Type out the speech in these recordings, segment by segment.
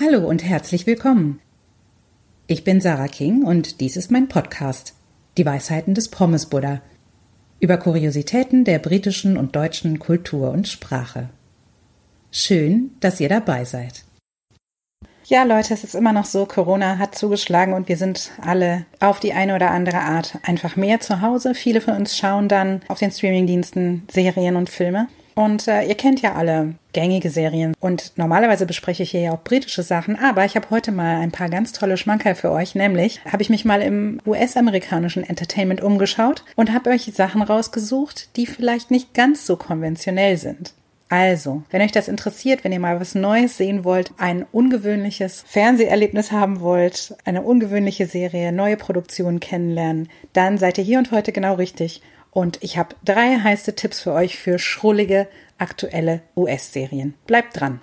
Hallo und herzlich willkommen. Ich bin Sarah King und dies ist mein Podcast, Die Weisheiten des Pommes Buddha, über Kuriositäten der britischen und deutschen Kultur und Sprache. Schön, dass ihr dabei seid. Ja, Leute, es ist immer noch so, Corona hat zugeschlagen und wir sind alle auf die eine oder andere Art einfach mehr zu Hause. Viele von uns schauen dann auf den Streamingdiensten Serien und Filme. Und äh, ihr kennt ja alle gängige Serien und normalerweise bespreche ich hier ja auch britische Sachen, aber ich habe heute mal ein paar ganz tolle Schmankerl für euch, nämlich habe ich mich mal im US-amerikanischen Entertainment umgeschaut und habe euch Sachen rausgesucht, die vielleicht nicht ganz so konventionell sind. Also, wenn euch das interessiert, wenn ihr mal was Neues sehen wollt, ein ungewöhnliches Fernseherlebnis haben wollt, eine ungewöhnliche Serie, neue Produktionen kennenlernen, dann seid ihr hier und heute genau richtig. Und ich habe drei heiße Tipps für euch für schrullige, aktuelle US-Serien. Bleibt dran!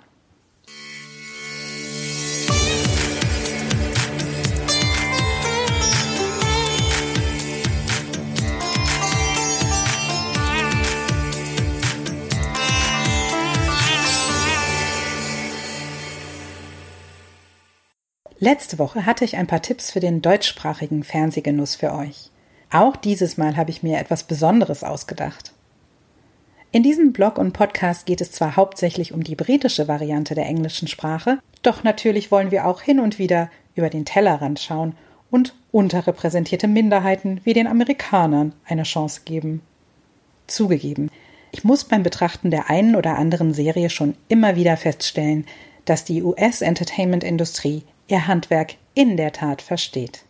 Letzte Woche hatte ich ein paar Tipps für den deutschsprachigen Fernsehgenuss für euch. Auch dieses Mal habe ich mir etwas Besonderes ausgedacht. In diesem Blog und Podcast geht es zwar hauptsächlich um die britische Variante der englischen Sprache, doch natürlich wollen wir auch hin und wieder über den Tellerrand schauen und unterrepräsentierte Minderheiten wie den Amerikanern eine Chance geben. Zugegeben, ich muss beim Betrachten der einen oder anderen Serie schon immer wieder feststellen, dass die US-Entertainment-Industrie ihr Handwerk in der Tat versteht.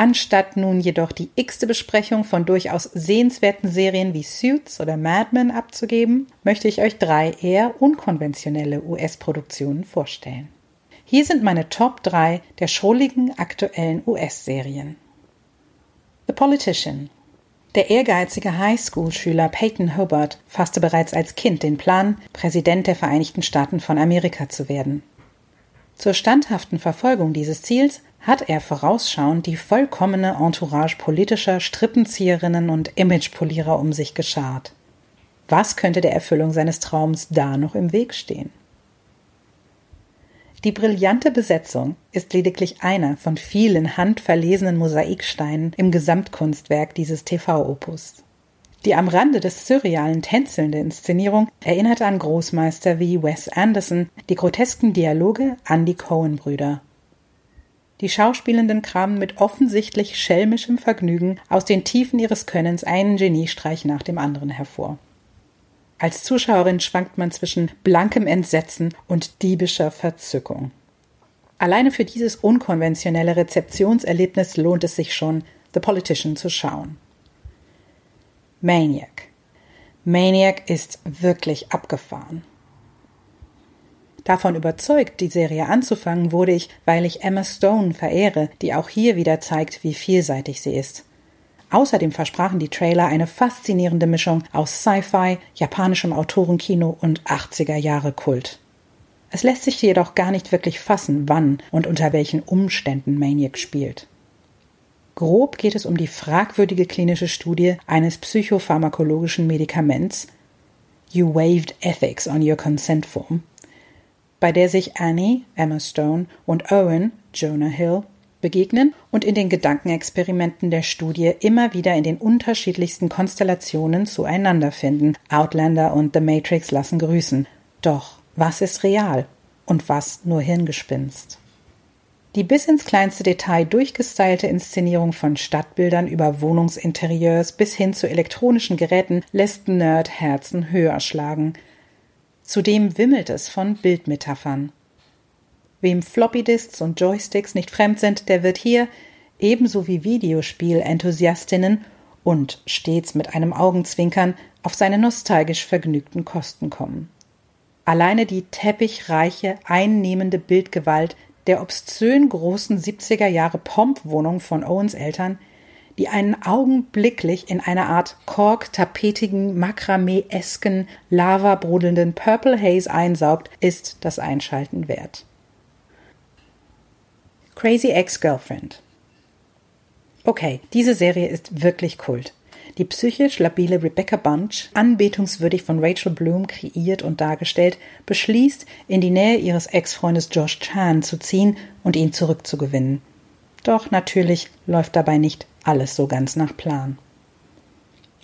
Anstatt nun jedoch die x-te Besprechung von durchaus sehenswerten Serien wie Suits oder Mad Men abzugeben, möchte ich euch drei eher unkonventionelle US-Produktionen vorstellen. Hier sind meine Top 3 der schrulligen aktuellen US-Serien. The Politician. Der ehrgeizige Highschool-Schüler Peyton Hobart fasste bereits als Kind den Plan, Präsident der Vereinigten Staaten von Amerika zu werden. Zur standhaften Verfolgung dieses Ziels hat er vorausschauend die vollkommene Entourage politischer Strippenzieherinnen und Imagepolierer um sich geschart. Was könnte der Erfüllung seines Traums da noch im Weg stehen? Die brillante Besetzung ist lediglich einer von vielen handverlesenen Mosaiksteinen im Gesamtkunstwerk dieses TV-Opus. Die am Rande des Surrealen tänzelnde Inszenierung erinnerte an Großmeister wie Wes Anderson, die grotesken Dialoge an die Coen-Brüder. Die Schauspielenden kramen mit offensichtlich schelmischem Vergnügen aus den Tiefen ihres Könnens einen Geniestreich nach dem anderen hervor. Als Zuschauerin schwankt man zwischen blankem Entsetzen und diebischer Verzückung. Alleine für dieses unkonventionelle Rezeptionserlebnis lohnt es sich schon, The Politician zu schauen. Maniac. Maniac ist wirklich abgefahren. Davon überzeugt, die Serie anzufangen, wurde ich, weil ich Emma Stone verehre, die auch hier wieder zeigt, wie vielseitig sie ist. Außerdem versprachen die Trailer eine faszinierende Mischung aus Sci-Fi, japanischem Autorenkino und 80er Jahre Kult. Es lässt sich jedoch gar nicht wirklich fassen, wann und unter welchen Umständen Maniac spielt. Grob geht es um die fragwürdige klinische Studie eines psychopharmakologischen Medikaments You waived ethics on your consent form, bei der sich Annie, Emma Stone und Owen, Jonah Hill, begegnen und in den Gedankenexperimenten der Studie immer wieder in den unterschiedlichsten Konstellationen zueinander finden. Outlander und The Matrix lassen grüßen. Doch was ist real und was nur Hirngespinst? Die bis ins kleinste Detail durchgestylte Inszenierung von Stadtbildern über Wohnungsinterieurs bis hin zu elektronischen Geräten lässt Nerdherzen höher schlagen. Zudem wimmelt es von Bildmetaphern. Wem Floppydisks und Joysticks nicht fremd sind, der wird hier, ebenso wie Videospiel-Enthusiastinnen und stets mit einem Augenzwinkern auf seine nostalgisch vergnügten Kosten kommen. Alleine die teppichreiche, einnehmende Bildgewalt der obszön großen 70er Jahre Pompwohnung von Owens Eltern, die einen augenblicklich in einer Art kork-tapetigen, makramee-esken, lavabrodelnden Purple Haze einsaugt, ist das Einschalten wert. Crazy Ex-Girlfriend Okay, diese Serie ist wirklich Kult. die psychisch labile Rebecca Bunch, anbetungswürdig von Rachel Bloom kreiert und dargestellt, beschließt, in die Nähe ihres Ex-Freundes Josh Chan zu ziehen und ihn zurückzugewinnen. Doch natürlich läuft dabei nicht alles so ganz nach Plan.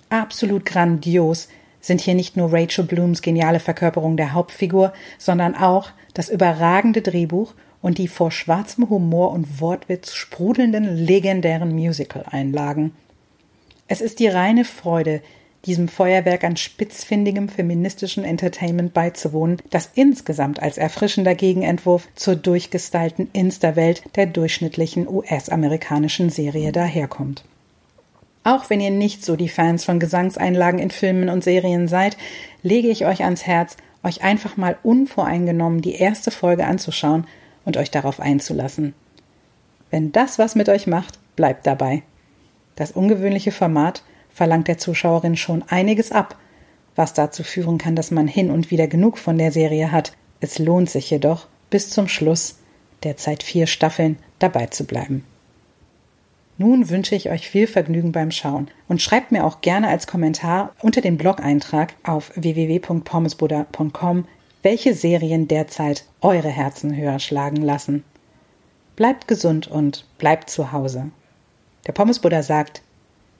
Absolut grandios sind hier nicht nur Rachel Blooms geniale Verkörperung der Hauptfigur, sondern auch das überragende Drehbuch und die vor schwarzem Humor und Wortwitz sprudelnden legendären Musical-Einlagen. Es ist die reine Freude, diesem Feuerwerk an spitzfindigem feministischen Entertainment beizuwohnen, das insgesamt als erfrischender Gegenentwurf zur durchgestylten Insta-Welt der durchschnittlichen US-amerikanischen Serie daherkommt. Auch wenn ihr nicht so die Fans von Gesangseinlagen in Filmen und Serien seid, lege ich euch ans Herz, euch einfach mal unvoreingenommen die erste Folge anzuschauen und euch darauf einzulassen. Wenn das was mit euch macht, bleibt dabei. Das ungewöhnliche Format verlangt der Zuschauerin schon einiges ab, was dazu führen kann, dass man hin und wieder genug von der Serie hat. Es lohnt sich jedoch, bis zum Schluss, derzeit vier Staffeln, dabei zu bleiben. Nun wünsche ich euch viel Vergnügen beim Schauen und schreibt mir auch gerne als Kommentar unter den Blog-Eintrag auf www.pommesbuddha.com, welche Serien derzeit eure Herzen höher schlagen lassen. Bleibt gesund und bleibt zu Hause. Der Pommesbuddha sagt,